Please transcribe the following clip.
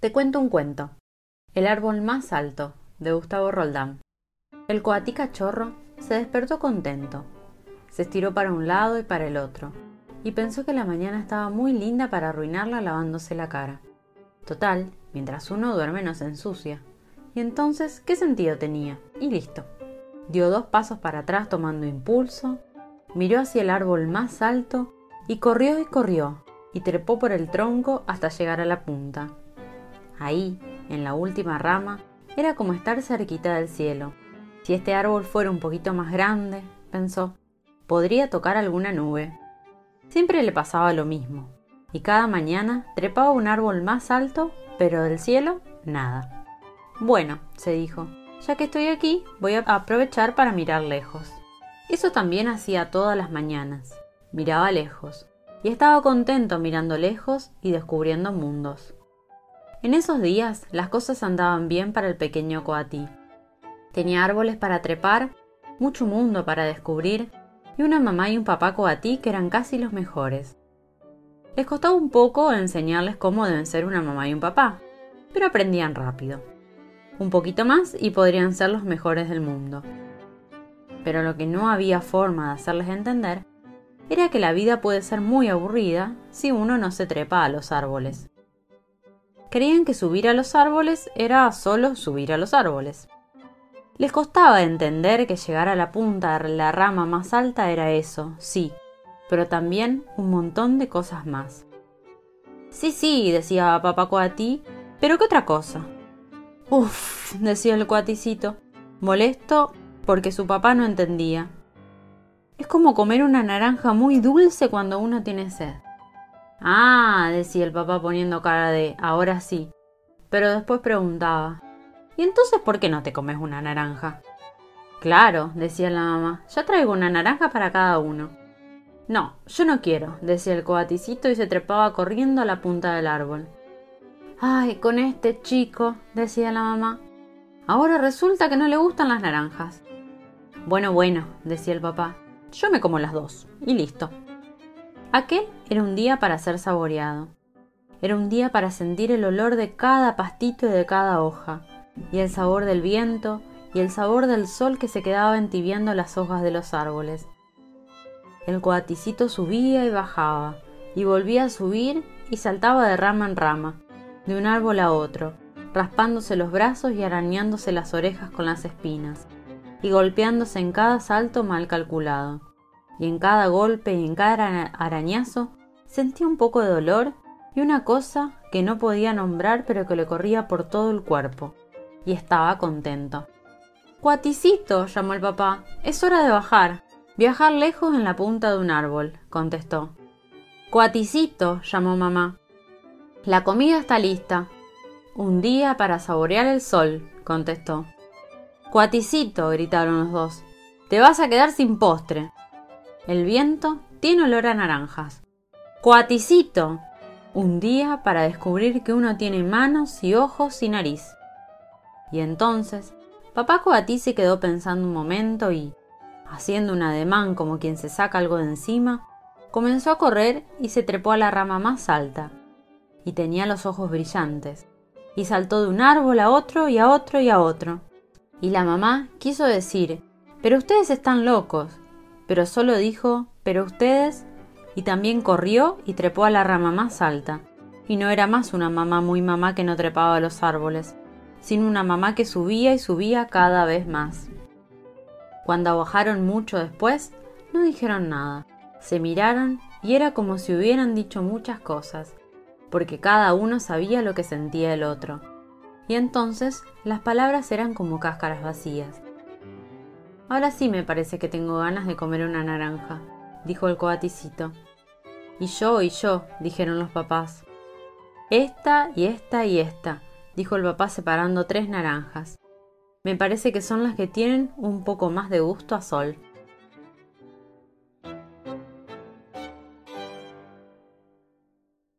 Te cuento un cuento. El árbol más alto, de Gustavo Roldán. El coatí cachorro se despertó contento. Se estiró para un lado y para el otro, y pensó que la mañana estaba muy linda para arruinarla lavándose la cara. Total, mientras uno duerme no se ensucia. Y entonces, ¿qué sentido tenía? Y listo. Dio dos pasos para atrás tomando impulso, miró hacia el árbol más alto y corrió y corrió, y trepó por el tronco hasta llegar a la punta. Ahí, en la última rama, era como estar cerquita del cielo. Si este árbol fuera un poquito más grande, pensó, podría tocar alguna nube. Siempre le pasaba lo mismo, y cada mañana trepaba un árbol más alto, pero del cielo nada. Bueno, se dijo, ya que estoy aquí, voy a aprovechar para mirar lejos. Eso también hacía todas las mañanas. Miraba lejos, y estaba contento mirando lejos y descubriendo mundos. En esos días las cosas andaban bien para el pequeño coatí. Tenía árboles para trepar, mucho mundo para descubrir y una mamá y un papá coatí que eran casi los mejores. Les costaba un poco enseñarles cómo deben ser una mamá y un papá, pero aprendían rápido. Un poquito más y podrían ser los mejores del mundo. Pero lo que no había forma de hacerles entender era que la vida puede ser muy aburrida si uno no se trepa a los árboles creían que subir a los árboles era solo subir a los árboles. Les costaba entender que llegar a la punta de la rama más alta era eso, sí, pero también un montón de cosas más. Sí, sí, decía papá Coatí, pero ¿qué otra cosa? Uf, decía el coaticito, molesto porque su papá no entendía. Es como comer una naranja muy dulce cuando uno tiene sed. Ah, decía el papá poniendo cara de ahora sí. Pero después preguntaba, ¿y entonces por qué no te comes una naranja? Claro, decía la mamá, ya traigo una naranja para cada uno. No, yo no quiero, decía el coaticito y se trepaba corriendo a la punta del árbol. Ay, con este chico, decía la mamá. Ahora resulta que no le gustan las naranjas. Bueno, bueno, decía el papá, yo me como las dos, y listo. Aquel era un día para ser saboreado. Era un día para sentir el olor de cada pastito y de cada hoja, y el sabor del viento, y el sabor del sol que se quedaba entibiando las hojas de los árboles. El coaticito subía y bajaba, y volvía a subir y saltaba de rama en rama, de un árbol a otro, raspándose los brazos y arañándose las orejas con las espinas, y golpeándose en cada salto mal calculado y en cada golpe y en cada arañazo sentía un poco de dolor y una cosa que no podía nombrar pero que le corría por todo el cuerpo. Y estaba contento. Cuaticito, llamó el papá, es hora de bajar. Viajar lejos en la punta de un árbol, contestó. Cuaticito, llamó mamá. La comida está lista. Un día para saborear el sol, contestó. Cuaticito, gritaron los dos. Te vas a quedar sin postre. El viento tiene olor a naranjas. Coaticito. Un día para descubrir que uno tiene manos y ojos y nariz. Y entonces, papá Coatí se quedó pensando un momento y, haciendo un ademán como quien se saca algo de encima, comenzó a correr y se trepó a la rama más alta. Y tenía los ojos brillantes. Y saltó de un árbol a otro y a otro y a otro. Y la mamá quiso decir, pero ustedes están locos, pero solo dijo, pero ustedes, y también corrió y trepó a la rama más alta. Y no era más una mamá muy mamá que no trepaba a los árboles, sino una mamá que subía y subía cada vez más. Cuando bajaron mucho después, no dijeron nada, se miraron y era como si hubieran dicho muchas cosas, porque cada uno sabía lo que sentía el otro. Y entonces las palabras eran como cáscaras vacías, Ahora sí me parece que tengo ganas de comer una naranja, dijo el coaticito. Y yo, y yo, dijeron los papás. Esta y esta y esta, dijo el papá separando tres naranjas. Me parece que son las que tienen un poco más de gusto a sol.